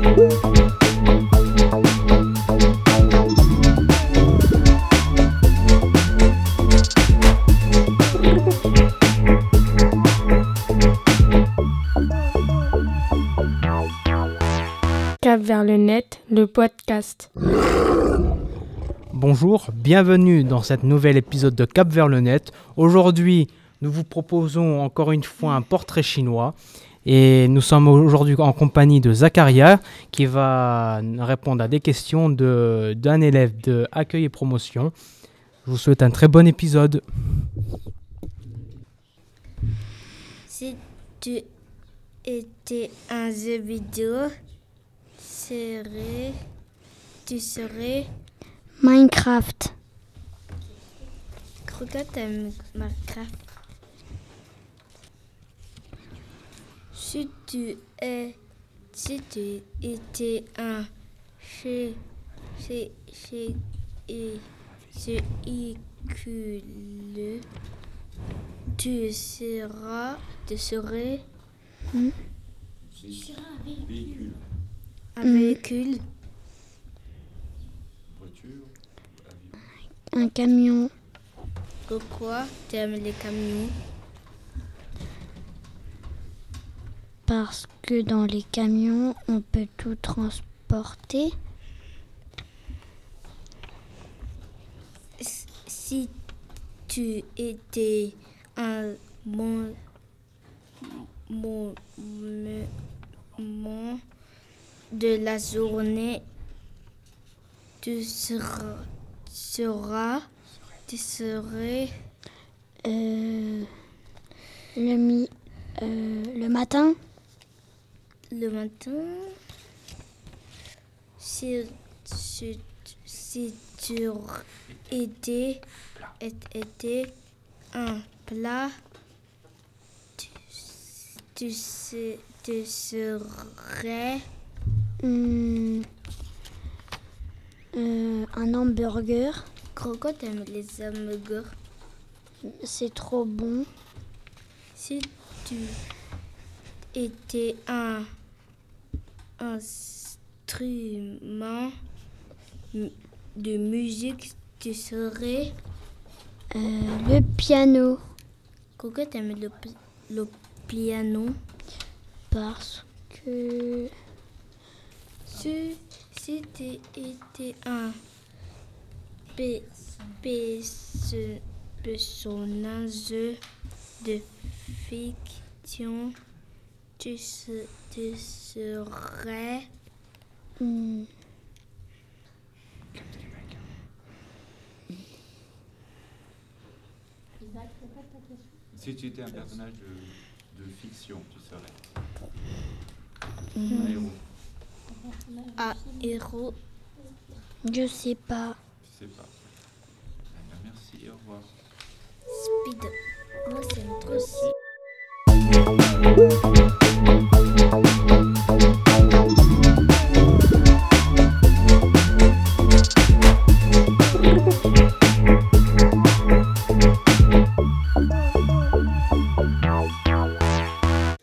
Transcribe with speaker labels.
Speaker 1: Cap vers le net, le podcast.
Speaker 2: Bonjour, bienvenue dans cet nouvel épisode de Cap vers le net. Aujourd'hui, nous vous proposons encore une fois un portrait chinois et nous sommes aujourd'hui en compagnie de Zacharia qui va répondre à des questions de- d'un élève de accueil et promotion. Je vous souhaite un très bon épisode.
Speaker 3: Si tu étais un jeu vidéo, serais, tu serais.
Speaker 4: Minecraft.
Speaker 3: Pourquoi t'aimes Minecraft? Si tu es, si tu étais un chez, chez, chez, et véhicule, tu seras, tu serais.
Speaker 4: Hmm.
Speaker 3: Un
Speaker 4: Hmm.
Speaker 3: véhicule.
Speaker 4: Un camion.
Speaker 3: Pourquoi tu aimes les camions?
Speaker 4: Parce que dans les camions, on peut tout transporter.
Speaker 3: Si tu étais un bon de la journée, tu seras, seras tu serais
Speaker 4: Euh, le, mi, euh, le matin?
Speaker 3: Le matin. Si, si, si tu étais, étais un plat, tu, tu, se- tu serais
Speaker 4: euh, un hamburger.
Speaker 3: Pourquoi t'aimes les hamburgers
Speaker 4: C'est trop bon.
Speaker 3: Si tu étais un instrument de musique, tu serais.
Speaker 4: Euh, le piano.
Speaker 3: Pourquoi t'aimes le, pi- le piano?
Speaker 4: Parce que
Speaker 3: Si, si tu étais un pe- perso- personnage de fiction, tu, se- tu serais.
Speaker 4: hum,
Speaker 5: Si tu étais un personnage de, de fiction, tu serais un héros.
Speaker 3: un héros?
Speaker 4: je sais pas.
Speaker 5: Je sais pas. Eh bien, merci, au revoir.
Speaker 3: Speed. Moi, c'est trop
Speaker 5: Merci.